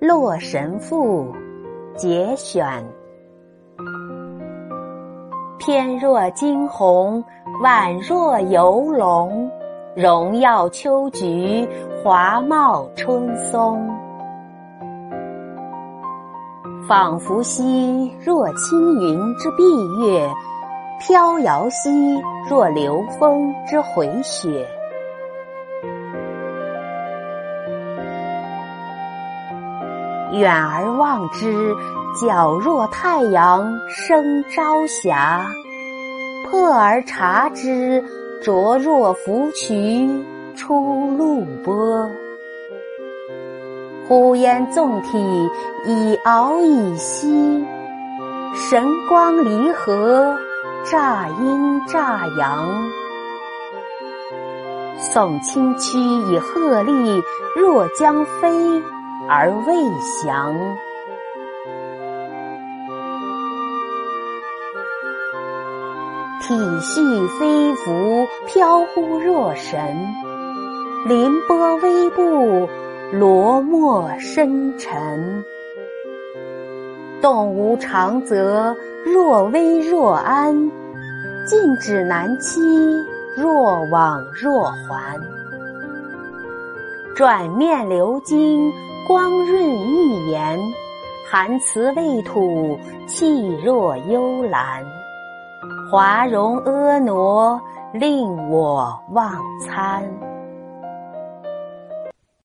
洛神赋》节选。翩若惊鸿，宛若游龙，荣耀秋菊，华茂春松。仿佛兮若轻云之蔽月，飘摇兮若流风之回雪。远而望之，皎若太阳升朝霞；破而察之，灼若芙蕖出露波。呼烟纵体，以敖以兮；神光离合，乍阴乍阳。耸清躯以鹤立，若将飞。而未降，体恤飞浮，飘忽若神；凌波微步，罗墨深沉。动无常则，若危若安；静止难期，若往若还。转面流金。光润玉颜，含辞未吐，气若幽兰。华容婀娜，令我忘餐。